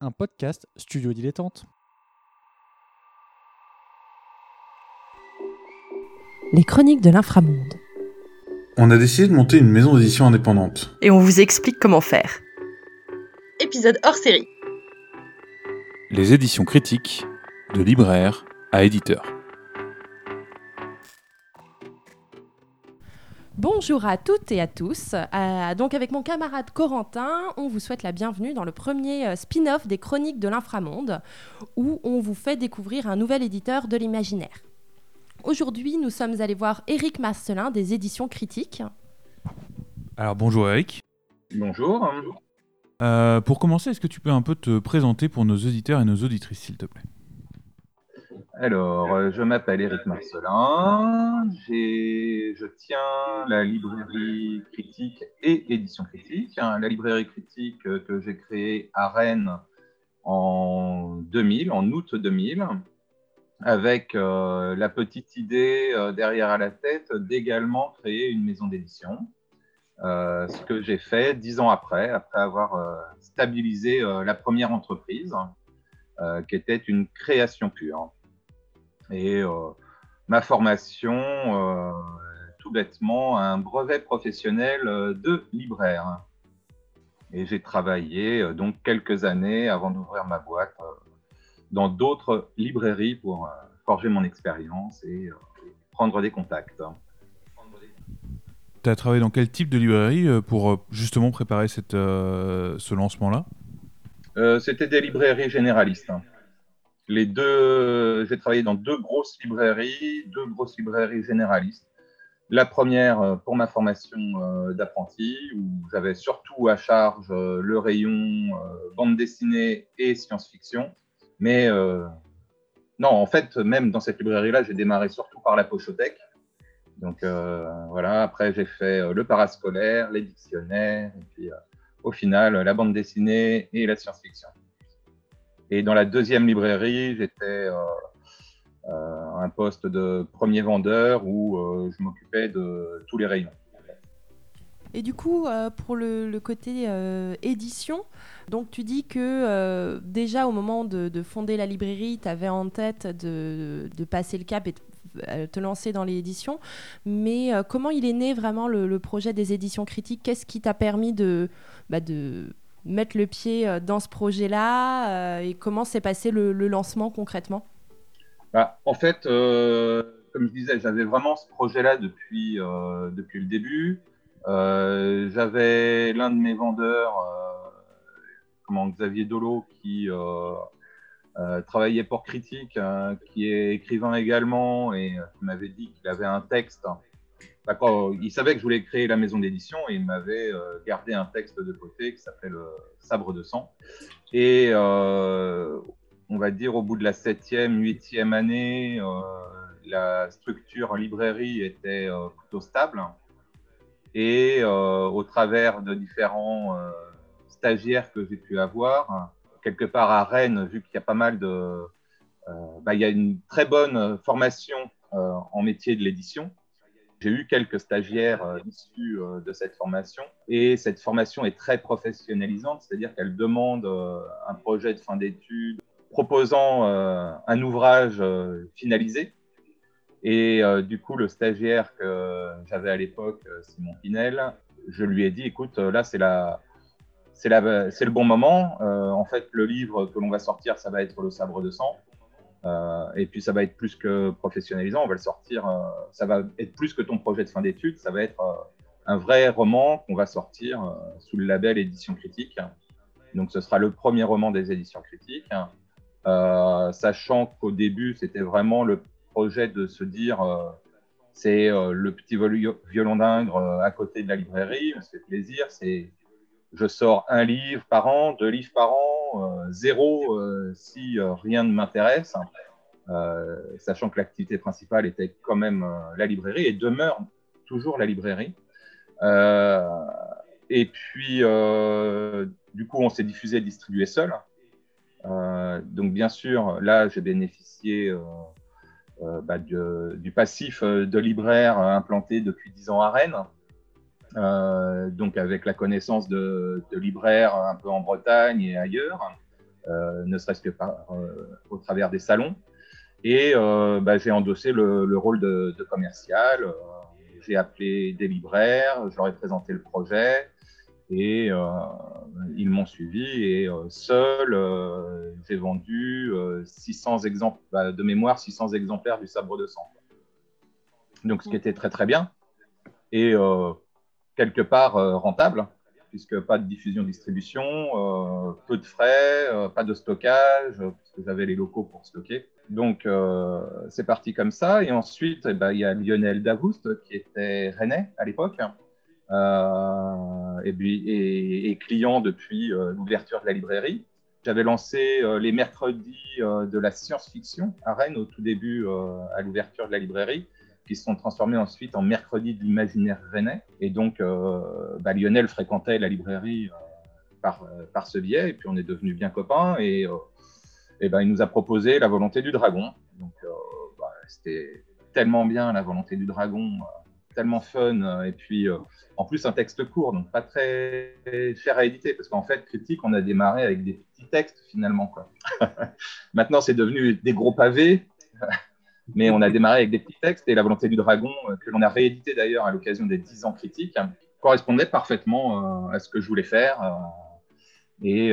un podcast Studio Dilettante. Les chroniques de l'inframonde. On a décidé de monter une maison d'édition indépendante. Et on vous explique comment faire. Épisode hors série. Les éditions critiques de libraire à éditeur. Bonjour à toutes et à tous. Euh, donc avec mon camarade Corentin, on vous souhaite la bienvenue dans le premier euh, spin-off des Chroniques de l'inframonde, où on vous fait découvrir un nouvel éditeur de l'imaginaire. Aujourd'hui, nous sommes allés voir Éric Marcelin des éditions critiques. Alors bonjour Eric. Bonjour. Euh, pour commencer, est-ce que tu peux un peu te présenter pour nos auditeurs et nos auditrices, s'il te plaît? Alors, euh, je m'appelle Éric Marcelin. Je tiens la librairie critique et édition critique. hein. La librairie critique euh, que j'ai créée à Rennes en 2000, en août 2000, avec euh, la petite idée derrière à la tête d'également créer une maison d'édition. Ce que j'ai fait dix ans après, après avoir stabilisé la première entreprise, qui était une création pure. Et euh, ma formation, euh, tout bêtement, un brevet professionnel euh, de libraire. Et j'ai travaillé donc quelques années avant d'ouvrir ma boîte dans d'autres librairies pour forger mon expérience et prendre des contacts. Tu as travaillé dans quel type de librairie pour justement préparer cette, ce lancement-là? Euh, C'était des librairies généralistes. Les deux, j'ai travaillé dans deux grosses librairies, deux grosses librairies généralistes. La première euh, pour ma formation euh, d'apprenti, où j'avais surtout à charge euh, le rayon bande dessinée et science-fiction. Mais non, en fait, même dans cette librairie-là, j'ai démarré surtout par la pochothèque. Donc voilà, après j'ai fait le parascolaire, les dictionnaires, et puis au final la bande dessinée et la science-fiction. Et dans la deuxième librairie, j'étais euh, euh, un poste de premier vendeur où euh, je m'occupais de tous les rayons. Et du coup, pour le, côté édition, donc tu dis que déjà au moment de, de fonder la librairie, tu avais en tête de, passer le cap et de te lancer dans l'édition. Mais euh, comment il est né vraiment le, le projet des éditions critiques? Qu'est-ce qui t'a permis de, bah, de mettre le pied euh, dans ce projet-là euh, Et comment s'est passé le, lancement concrètement? Bah, en fait, euh, comme je disais, j'avais vraiment ce projet-là depuis, depuis le début. J'avais l'un de mes vendeurs, comment, Xavier Dolo, qui travaillait pour Critique, hein, qui est écrivain également, et qui m'avait dit qu'il avait un texte. Bah, il savait que je voulais créer la maison d'édition et il m'avait euh, gardé un texte de côté qui s'appelle euh, Sabre de sang. Et euh, on va dire au bout de la septième, huitième année, euh, la structure librairie était plutôt stable. Et au travers de différents stagiaires que j'ai pu avoir, quelque part à Rennes, vu qu'il y a pas mal de... bah, il y a une très bonne formation en métier de l'édition. J'ai eu quelques stagiaires euh, issus euh, de cette formation et cette formation est très professionnalisante, c'est-à-dire qu'elle demande euh, un projet de fin d'études proposant un ouvrage finalisé. Et du coup, le stagiaire que j'avais à l'époque, Simon Pinel, je lui ai dit, écoute, là, c'est le bon moment. En fait, le livre que l'on va sortir, ça va être Le Sabre de sang. Euh, et puis, ça va être plus que professionnalisant. On va le sortir. euh, ça va être plus que ton projet de fin d'études. Ça va être euh, un vrai roman qu'on va sortir sous le label Édition Critique. Donc, ce sera le premier roman des éditions critiques. Sachant qu'au début, c'était vraiment le projet de se dire c'est le petit violon d'Ingres euh, à côté de la librairie, on fait plaisir, c'est je sors un livre par an, deux livres par an, euh, zéro euh, si euh, rien ne m'intéresse, euh, sachant que l'activité principale était quand même la librairie et demeure toujours la librairie. Et puis, du coup, on s'est diffusé et distribué seul. Donc, bien sûr, là, j'ai bénéficié bah, de- du passif de libraire implanté depuis 10 ans à Rennes. Euh, donc avec la connaissance de, de libraires un peu en Bretagne et ailleurs. ne serait-ce que par, au travers des salons. Et bah, j'ai endossé le, rôle de, de commercial. j'ai appelé des libraires, je leur ai présenté le projet et ils m'ont suivi. Et seul, j'ai vendu 600 exemples, bah, de mémoire, 600 exemplaires du sabre de sang. Donc, ce qui était très très bien et quelque part rentable puisque pas de diffusion-distribution, euh, peu de frais, euh, pas de stockage, puisque j'avais les locaux pour stocker. Donc, euh, c'est parti comme ça. Et ensuite, eh ben, il y a Lionel Davoust, qui était rennais à l'époque, et, client depuis l'ouverture de la librairie. J'avais lancé les mercredis de la science-fiction à Rennes au tout début à l'ouverture de la librairie qui se sont transformés ensuite en mercredi de l'imaginaire rennais. Et donc, euh, bah, Lionel fréquentait la librairie euh, par, euh, par ce biais, et puis on est devenus bien copains, et, et ben, il nous a proposé La volonté du dragon. Donc, bah, c'était tellement bien, La volonté du dragon, tellement fun, et puis en plus un texte court, donc pas très cher à éditer, parce qu'en fait, Critique, on a démarré avec des petits textes finalement. Quoi. Maintenant, c'est devenu des gros pavés mais on a démarré avec des petits textes et La volonté du dragon, euh, que l'on a réédité d'ailleurs à l'occasion des 10 ans critiques, correspondait parfaitement euh, à ce que je voulais faire. Euh, et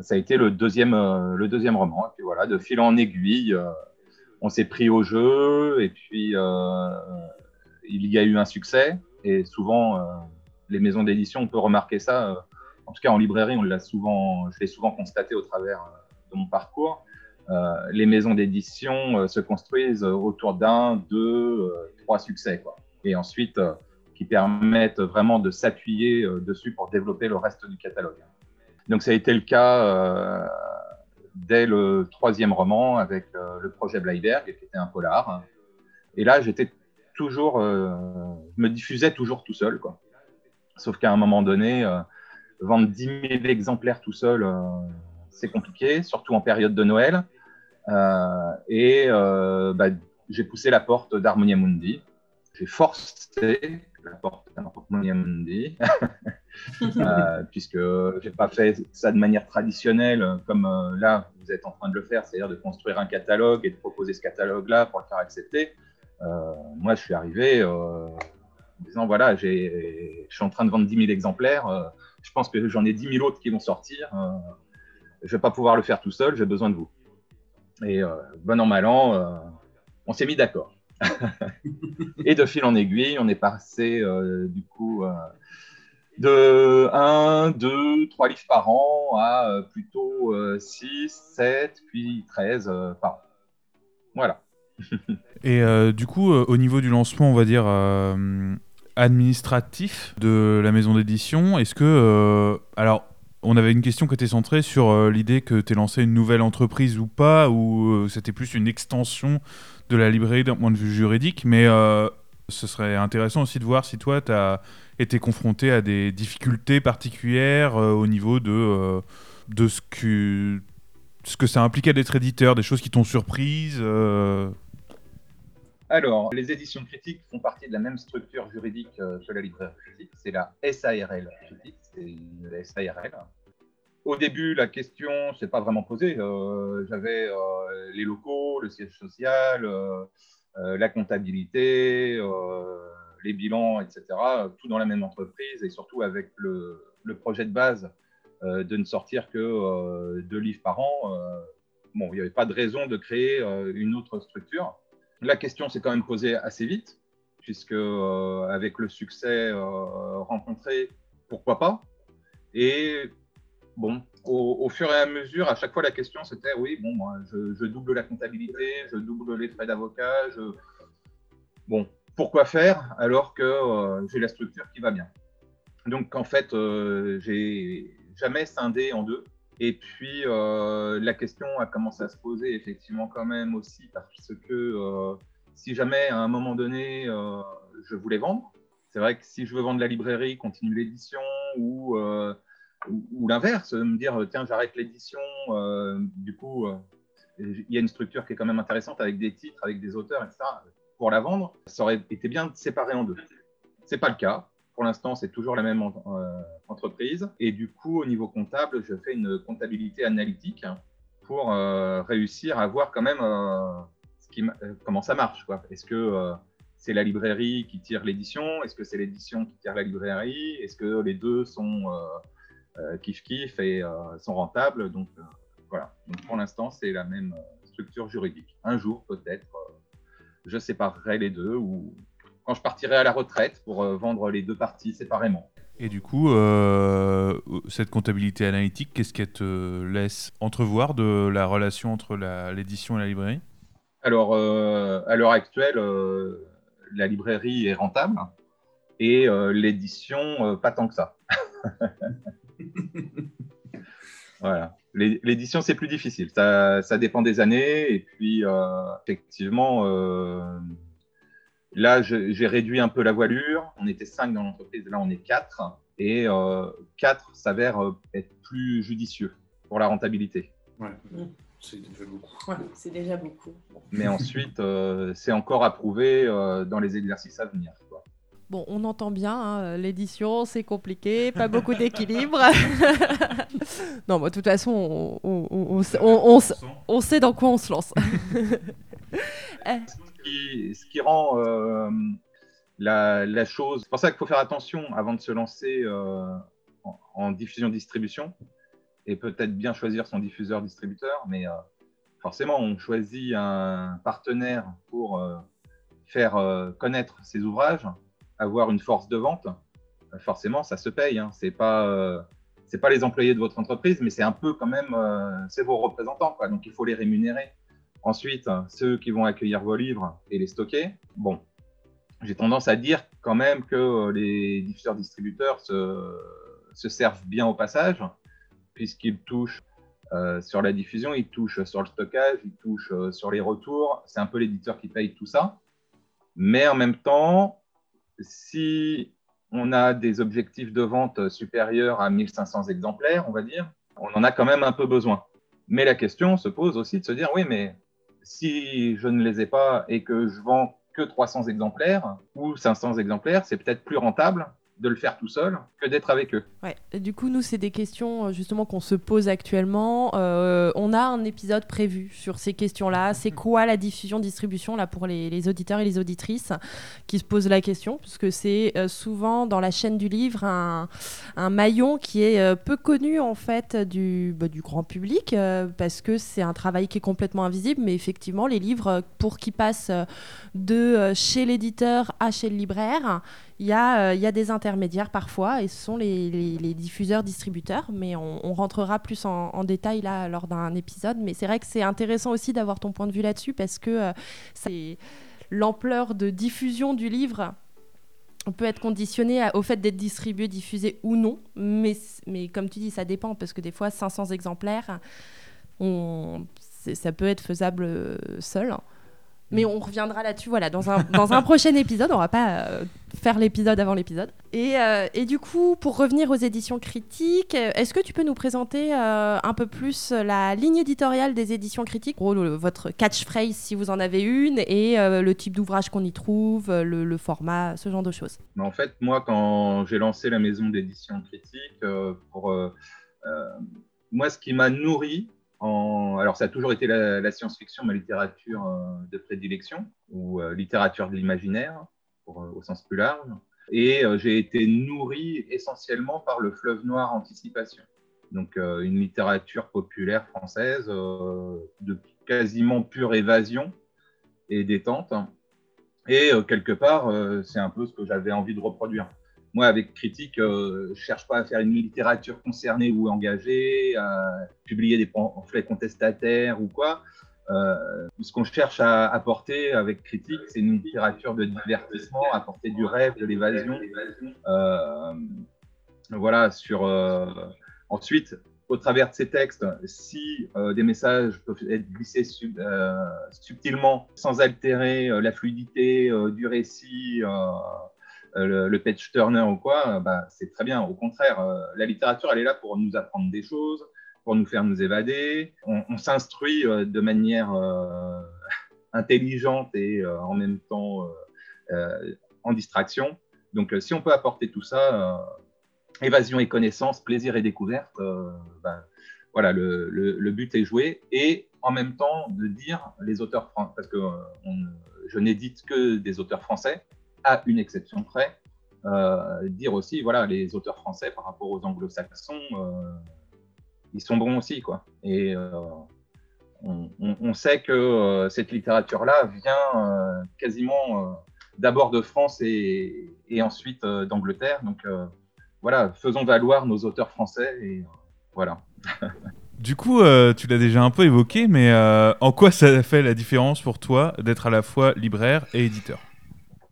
ça a été le deuxième, le deuxième roman. Et puis voilà, de fil en aiguille, on s'est pris au jeu et puis il y a eu un succès. Et souvent, les maisons d'édition, on peut remarquer ça. en tout cas, en librairie, on l'a souvent, je l'ai souvent constaté au travers de mon parcours les maisons d'édition euh, se construisent autour d'un, deux, euh, trois succès. Quoi. Et ensuite, qui permettent vraiment de s'appuyer dessus pour développer le reste du catalogue. Donc ça a été le cas dès le troisième roman avec le projet Bleiberg, qui était un polar. Et là, j'étais toujours, je me diffusais toujours tout seul. Quoi. Sauf qu'à un moment donné, vendre 10 000 exemplaires tout seul, c'est compliqué, surtout en période de Noël. Euh, et euh, bah, j'ai poussé la porte d'Harmonia Mundi. J'ai forcé la porte d'Harmonia Mundi, euh, puisque j'ai pas fait ça de manière traditionnelle, comme là vous êtes en train de le faire, c'est-à-dire de construire un catalogue et de proposer ce catalogue-là pour le faire accepter. moi, je suis arrivé en disant voilà, je suis en train de vendre 10 000 exemplaires, je pense que j'en ai 10 000 autres qui vont sortir. je ne vais pas pouvoir le faire tout seul, j'ai besoin de vous. Et euh, bon an, mal an, euh, on s'est mis d'accord. et de fil en aiguille, on est passé euh, du coup de 1, 2, 3 livres par an à plutôt 6, 7, puis 13 par an. Voilà. et du coup, au niveau du lancement, on va dire administratif de la maison d'édition, est-ce que. alors, on avait une question qui était centrée sur euh, l'idée que tu lancé une nouvelle entreprise ou pas, ou euh, c'était plus une extension de la librairie d'un point de vue juridique, mais euh, ce serait intéressant aussi de voir si toi, tu as été confronté à des difficultés particulières au niveau de, de ce, que, ce que ça impliquait d'être éditeur, des choses qui t'ont surprise alors, les éditions critiques font partie de la même structure juridique que la librairie critique. C'est la SARL critique, c'est une SARL. Au début, la question ne s'est pas vraiment posée. Euh, j'avais euh, les locaux, le siège social, euh, la comptabilité, les bilans, etc. Tout dans la même entreprise et surtout avec le, projet de base de ne sortir que deux livres par an. bon, il n'y avait pas de raison de créer une autre structure. La question s'est quand même posée assez vite, puisque avec le succès rencontré, pourquoi pas? Et bon, au, fur et à mesure, à chaque fois, la question c'était oui, bon, moi, je, double la comptabilité, je double les frais d'avocat, je... bon, pourquoi faire alors que euh, j'ai la structure qui va bien? Donc, en fait, euh, j'ai jamais scindé en deux. Et puis, euh, la question a commencé à se poser effectivement quand même aussi parce que si jamais à un moment donné, je voulais vendre, c'est vrai que si je veux vendre la librairie, continue l'édition ou ou, l'inverse, me dire tiens, j'arrête l'édition, euh, du coup, euh, il y a une structure qui est quand même intéressante avec des titres, avec des auteurs, etc. Pour la vendre, ça aurait été bien de séparer en deux. C'est pas le cas. Pour l'instant, c'est toujours la même entreprise. Et du coup, au niveau comptable, je fais une comptabilité analytique pour réussir à voir quand même qui, comment ça marche. Est-ce que c'est la librairie qui tire l'édition? Est-ce que c'est l'édition qui tire la librairie? Est-ce que les deux sont kiff-kiff et sont rentables? Donc voilà. Pour l'instant, c'est la même structure juridique. Un jour, peut-être, je séparerai les deux ou quand je partirai à la retraite pour euh, vendre les deux parties séparément. Et du coup, euh, cette comptabilité analytique, qu'est-ce qu'elle te laisse entrevoir de la relation entre l'édition et la librairie? Alors, euh, à l'heure actuelle, la librairie est rentable et l'édition, pas tant que ça. voilà. L'édition, c'est plus difficile. Ça, ça, dépend des années. Et puis, effectivement, Là, j'ai réduit un peu la voilure. On était cinq dans l'entreprise, là on est quatre. Et euh, quatre s'avère euh, être plus judicieux pour la rentabilité. Ouais, c'est déjà beaucoup. Ouais, c'est déjà beaucoup. Mais ensuite, euh, c'est encore à prouver dans les exercices à venir. Bon, on entend bien, hein, l'édition, c'est compliqué, pas beaucoup d'équilibre. non, bah, de toute façon, on, on, sait dans quoi on se lance. rend euh, la, chose. C'est pour ça qu'il faut faire attention avant de se lancer euh, en, diffusion-distribution et peut-être bien choisir son diffuseur-distributeur. Mais euh, forcément, on choisit un partenaire pour faire connaître ses ouvrages, avoir une force de vente. forcément, ça se paye. Hein. C'est pas pas les employés de votre entreprise, mais c'est un peu quand même, c'est vos représentants. Donc il faut les rémunérer. Ensuite, ceux qui vont accueillir vos livres et les stocker. Bon, j'ai tendance à dire quand même que les diffuseurs-distributeurs se, servent bien au passage, puisqu'ils touchent euh, sur la diffusion, ils touchent sur le stockage, ils touchent euh, sur les retours. C'est un peu l'éditeur qui paye tout ça. Mais en même temps, si on a des objectifs de vente supérieurs à 1500 exemplaires, on va dire, on en a quand même un peu besoin. Mais la question se pose aussi de se dire, oui, mais si je ne les ai pas et que je vends que 300 exemplaires ou 500 exemplaires, c'est peut-être plus rentable de le faire tout seul que d'être avec eux. Ouais. du coup, nous, c'est des questions euh, justement qu'on se pose actuellement. Euh, on a un épisode prévu sur ces questions-là. C'est quoi la diffusion-distribution là pour les, auditeurs et les auditrices qui se posent la question, parce que c'est euh, souvent dans la chaîne du livre un, maillon qui est peu connu en fait du, bah, du grand public, parce que c'est un travail qui est complètement invisible. Mais effectivement, les livres, pour qu'ils passent de chez l'éditeur à chez le libraire, il y, a, il y a des intermédiaires parfois, et ce sont les, les, diffuseurs-distributeurs, mais on, rentrera plus en, détail là lors d'un épisode. Mais c'est vrai que c'est intéressant aussi d'avoir ton point de vue là-dessus, parce que euh, c'est l'ampleur de diffusion du livre on peut être conditionné au fait d'être distribué, diffusé ou non, mais, mais comme tu dis, ça dépend, parce que des fois, 500 exemplaires, on, ça peut être faisable euh, seul. Mais on reviendra là-dessus, voilà, dans un, dans un prochain épisode. On va pas euh, faire l'épisode avant l'épisode. Et, euh, et, du coup, pour revenir aux éditions critiques, est-ce que tu peux nous présenter euh, un peu plus la ligne éditoriale des éditions critiques, votre catchphrase si vous en avez une, et le type d'ouvrage qu'on y trouve, le, format, ce genre de choses En fait, moi, quand j'ai lancé la maison d'édition critique, pour moi, ce qui m'a nourri, alors, ça a toujours été la, science-fiction, ma littérature euh, de prédilection, ou euh, littérature de l'imaginaire, euh, au sens plus large. Et j'ai été nourri essentiellement par le fleuve noir Anticipation. Donc, une littérature populaire française de quasiment pure évasion et détente. Et quelque part, c'est un peu ce que j'avais envie de reproduire moi, avec Critique, euh, je ne cherche pas à faire une littérature concernée ou engagée, à publier des pamphlets contestataires ou quoi. Euh, ce qu'on cherche à apporter avec Critique, c'est une littérature de divertissement, apporter du rêve, de l'évasion. Euh, voilà, sur. ensuite, au travers de ces textes, si des messages peuvent être glissés subtilement, sans altérer la fluidité du récit, euh, le, page turner ou quoi, euh, bah, c'est très bien. Au contraire, euh, la littérature, elle est là pour nous apprendre des choses, pour nous faire nous évader. On, s'instruit de manière intelligente et en même temps en distraction. Donc, si on peut apporter tout ça, évasion et connaissance, plaisir et découverte, ben, voilà, le, but est joué. Et en même temps, de dire les auteurs français, parce que je n'édite que des auteurs français, à une exception près, dire aussi, voilà, les auteurs français par rapport aux anglo-saxons, ils sont bons aussi, quoi. Et on, sait que euh, cette littérature-là vient euh, quasiment euh, d'abord de France et, ensuite d'Angleterre. Donc voilà, faisons valoir nos auteurs français et voilà. Du coup, tu l'as déjà un peu évoqué, mais en quoi ça fait la différence pour toi d'être à la fois libraire et éditeur?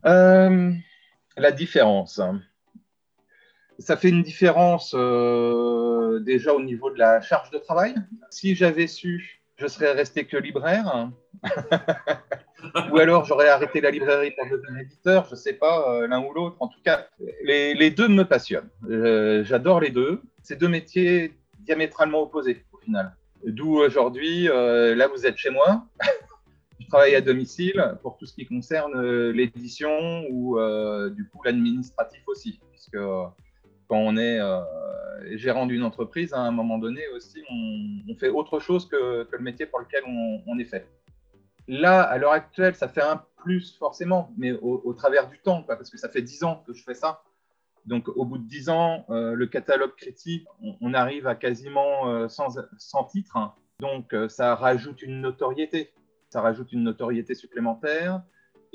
La différence. Ça fait une différence déjà au niveau de la charge de travail. Si j'avais su je serais resté que libraire. ou alors j'aurais arrêté la librairie pour devenir éditeur, je ne sais pas, euh, l'un ou l'autre. En tout cas, les, deux me passionnent. Euh, j'adore les deux. C'est deux métiers diamétralement opposés au final. D'où aujourd'hui, euh, là vous êtes chez moi. je travaille à domicile pour tout ce qui concerne l'édition ou du coup l'administratif aussi, puisque quand on est euh, gérant d'une entreprise, à un moment donné aussi, on, fait autre chose que, le métier pour lequel on, est fait. Là, à l'heure actuelle, ça fait un plus forcément, mais au, travers du temps, parce que ça fait dix ans que je fais ça. Donc, au bout de dix ans, euh, le catalogue critique, on, arrive à quasiment 100, euh, titres. Donc, ça rajoute une notoriété. Ça rajoute une notoriété supplémentaire.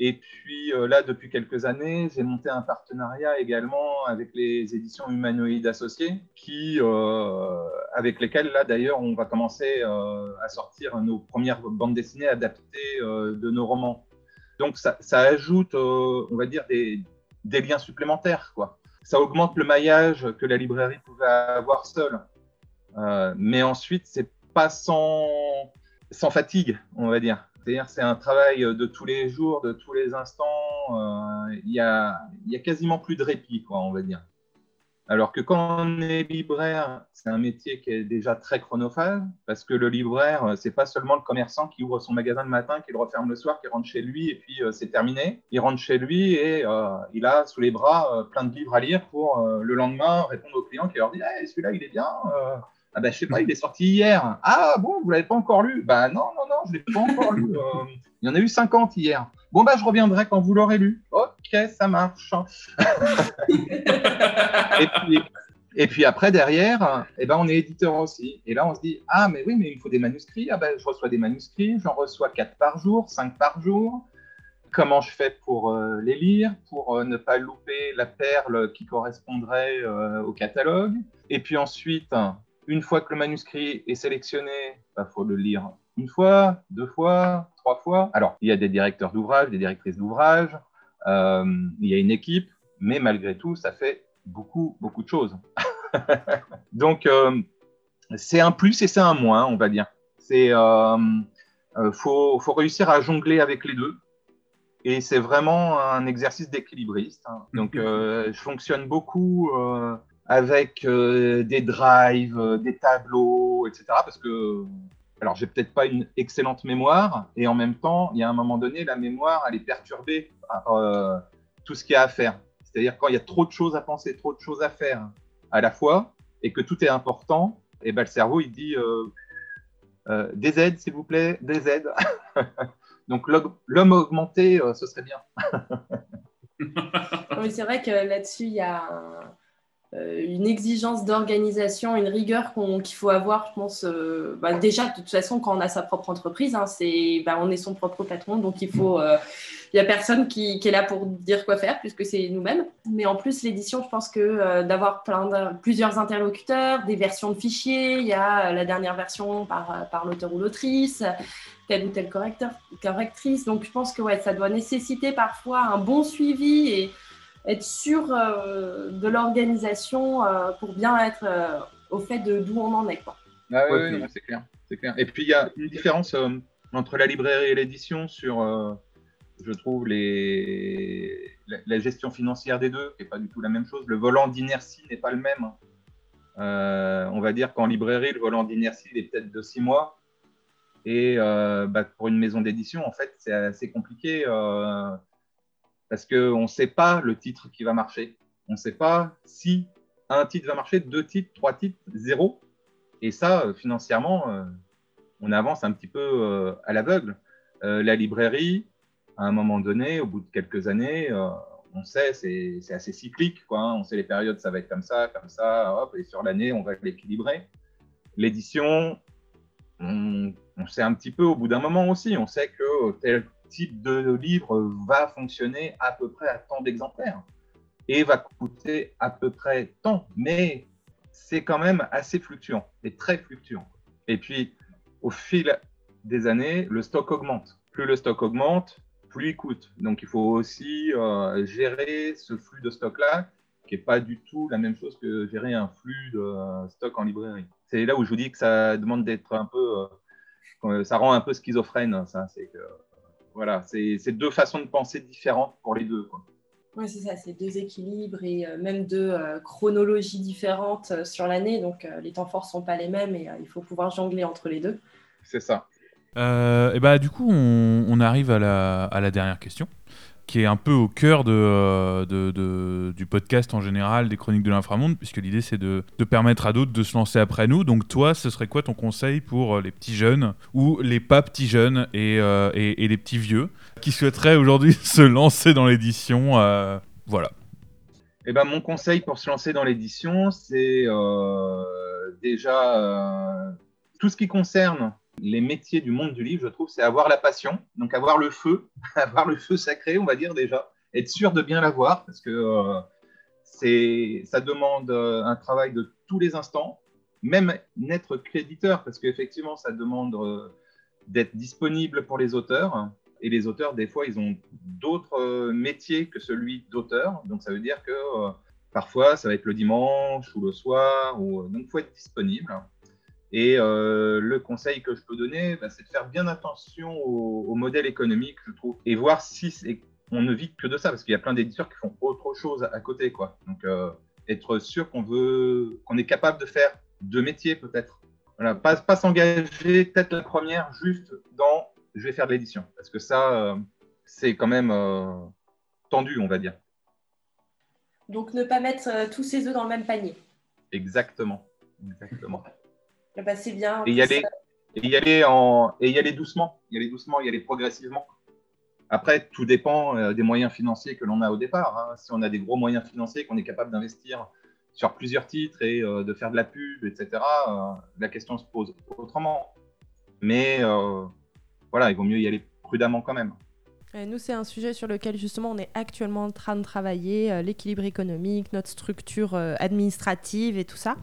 Et puis euh, là, depuis quelques années, j'ai monté un partenariat également avec les éditions humanoïdes associées, qui, euh, avec lesquelles là d'ailleurs, on va commencer euh, à sortir nos premières bandes dessinées adaptées de nos romans. Donc ça, ajoute, on va dire, des, des, liens supplémentaires, quoi. Ça augmente le maillage que la librairie pouvait avoir seule. mais ensuite, c'est pas sans, sans fatigue, on va dire. C'est-à-dire c'est un travail de tous les jours, de tous les instants. Euh, il y, a, quasiment plus de répit, quoi, on va dire. Alors que quand on est libraire, c'est un métier qui est déjà très chronophage, parce que le libraire, c'est pas seulement le commerçant qui ouvre son magasin le matin, qui le referme le soir, qui rentre chez lui et puis euh, c'est terminé. Il rentre chez lui et euh, il a sous les bras plein de livres à lire pour le lendemain répondre aux clients qui leur disent hey, celui-là il est bien, ah ben, je sais pas, il est sorti hier. Ah bon, vous l'avez pas encore lu Bah non, non, non, je l'ai pas encore lu. Euh, il y en a eu 50 hier. Bon bah je reviendrai quand vous l'aurez lu. Ok, ça marche. et, puis, après derrière, eh ben, on est éditeur aussi. Et là on se dit ah mais oui mais il faut des manuscrits. Ah ben je reçois des manuscrits, j'en reçois 4 par jour, 5 par jour. Comment je fais pour euh, les lire, pour euh, ne pas louper la perle qui correspondrait au catalogue? Et puis ensuite, une fois que le manuscrit est sélectionné, il bah, faut le lire une fois, deux fois, trois fois. Alors, il y a des directeurs d'ouvrage, des directrices d'ouvrage, euh, il y a une équipe, mais malgré tout, ça fait beaucoup, beaucoup de choses. Donc, euh, c'est un plus et c'est un moins, on va dire. C'est euh, faut, réussir à jongler avec les deux. Et c'est vraiment un exercice d'équilibriste. Hein. Donc, je fonctionne beaucoup avec euh, des drives, euh, des tableaux, etc. Parce que, alors, j'ai peut-être pas une excellente mémoire, et en même temps, il y a un moment donné, la mémoire, elle est perturbée par euh, tout ce qu'il y a à faire. C'est-à-dire quand il y a trop de choses à penser, trop de choses à faire à la fois, et que tout est important, et ben, le cerveau, il dit des aides, s'il vous plaît, des aides. Donc, l'homme augmenté, ce serait bien. c'est vrai que là-dessus, il y a une exigence d'organisation, une rigueur qu'il faut avoir, je pense. Euh, bah, déjà, de toute façon, quand on a sa propre entreprise, hein, c'est, bah, on est son propre patron, donc il faut. Il euh, n'y a personne qui, est là pour dire quoi faire, puisque c'est nous-mêmes. Mais en plus, l'édition, je pense que d'avoir plusieurs interlocuteurs, des versions de fichiers, il y a la dernière version par, par l'auteur ou l'autrice, telle ou telle correcteur, correctrice. Donc, je pense que ouais, ça doit nécessiter parfois un bon suivi et être sûr euh, de l'organisation euh, pour bien être euh, au fait de d'où on en est. Quoi. Ah oui, c'est clair, clair. Et puis il y a une différence entre la librairie et l'édition sur, je trouve, les... La, gestion financière des deux, qui n'est pas du tout la même chose. Le volant d'inertie n'est pas le même. on va dire qu'en librairie, le volant d'inertie est peut-être de six mois. Et bah, pour une maison d'édition, en fait, c'est assez compliqué parce qu'on ne sait pas le titre qui va marcher. On ne sait pas si un titre va marcher, deux titres, trois titres, zéro. Et ça, euh, financièrement, euh, on avance un petit peu euh, à l'aveugle. la librairie, à un moment donné, au bout de quelques années, on sait, c'est assez cyclique. Quoi, hein. On sait les périodes, ça va être comme ça, comme ça, hop, et sur l'année, on va l'équilibrer. L'édition, on, on, sait un petit peu au bout d'un moment aussi. On sait que tel type de livre va fonctionner à peu près à tant d'exemplaires et va coûter à peu près tant. Mais c'est quand même assez fluctuant et très fluctuant. Et puis, au fil des années, le stock augmente. Plus le stock augmente, plus il coûte. Donc, il faut aussi euh, gérer ce flux de stock-là, qui n'est pas du tout la même chose que gérer un flux de stock en librairie. C'est là où je vous dis que ça demande d'être un peu. Euh, ça rend un peu schizophrène. Ça, c'est que, voilà, c'est deux façons de penser différentes pour les deux. Quoi. Oui, c'est ça, c'est deux équilibres et euh, même deux euh, chronologies différentes euh, sur l'année. Donc les temps forts ne sont pas les mêmes et il faut pouvoir jongler entre les deux. C'est ça. et bah, du coup, on, on arrive à la, à la, dernière question qui est un peu au cœur de, de, du podcast en général, des chroniques de l'inframonde, puisque l'idée c'est de, permettre à d'autres de se lancer après nous. Donc toi, ce serait quoi ton conseil pour les petits jeunes ou les pas petits jeunes et, et, et les petits vieux qui souhaiteraient aujourd'hui se lancer dans l'édition euh, Voilà. Eh ben, mon conseil pour se lancer dans l'édition, c'est euh, déjà euh, tout ce qui concerne les métiers du monde du livre, je trouve, c'est avoir la passion, donc avoir le feu, avoir le feu sacré, on va dire déjà, être sûr de bien l'avoir, parce que c'est, ça demande un travail de tous les instants, même n'être qu'éditeur, parce qu'effectivement, ça demande d'être disponible pour les auteurs, et les auteurs, des fois, ils ont d'autres euh, métiers que celui d'auteur. Donc, ça veut dire que euh, parfois, ça va être le dimanche ou le soir. Euh, donc, il faut être disponible. Et le conseil que je peux donner, bah, c'est de faire bien attention au, modèle économique, je trouve, et voir si on ne vit que de ça, parce qu'il y a plein d'éditeurs qui font autre chose à côté, quoi. Donc, être sûr qu'on veut, qu'on est capable de faire deux métiers, peut-être. Voilà, pas, pas s'engager, peut-être la première, juste dans je vais faire de l'édition. Parce que ça, euh, c'est quand même euh, tendu, on va dire. Donc, ne pas mettre euh, tous ses œufs dans le même panier. Exactement. Exactement. Eh ben, c'est bien. Et y, aller, et y aller en, et y aller doucement. Y aller doucement, y aller progressivement. Après, tout dépend des moyens financiers que l'on a au départ. Hein. Si on a des gros moyens financiers, qu'on est capable d'investir sur plusieurs titres et de faire de la pub, etc., la question se pose autrement. Mais voilà, il vaut mieux y aller prudemment quand même. Nous, c'est un sujet sur lequel justement on est actuellement en train de travailler, euh, l'équilibre économique, notre structure euh, administrative et tout ça.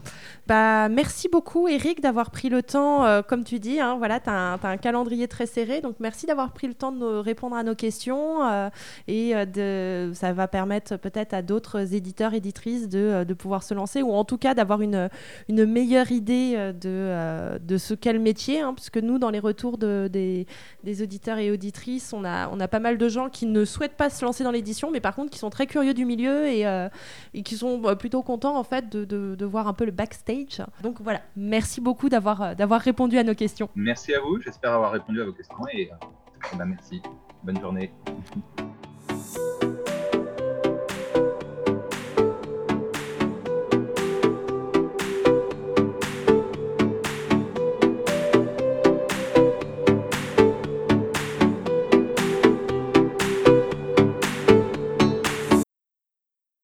Bah, merci beaucoup Eric d'avoir pris le temps, euh, comme tu dis, hein, voilà, tu as, un calendrier très serré, donc merci d'avoir pris le temps de répondre à nos questions et de, ça va permettre peut-être à d'autres éditeurs, éditrices de, de, pouvoir se lancer ou en tout cas d'avoir une, une meilleure idée de, de ce qu'est le métier, hein, puisque nous, dans les retours de, des, des auditeurs et auditrices, on a, on a pas mal de gens qui ne souhaitent pas se lancer dans l'édition, mais par contre qui sont très curieux du milieu et, euh, qui sont bah, plutôt contents en fait de, voir un peu le backstage. Donc voilà, merci beaucoup d'avoir euh, d'avoir répondu à nos questions. Merci à vous, j'espère avoir répondu à vos questions et euh, bah, merci. Bonne journée.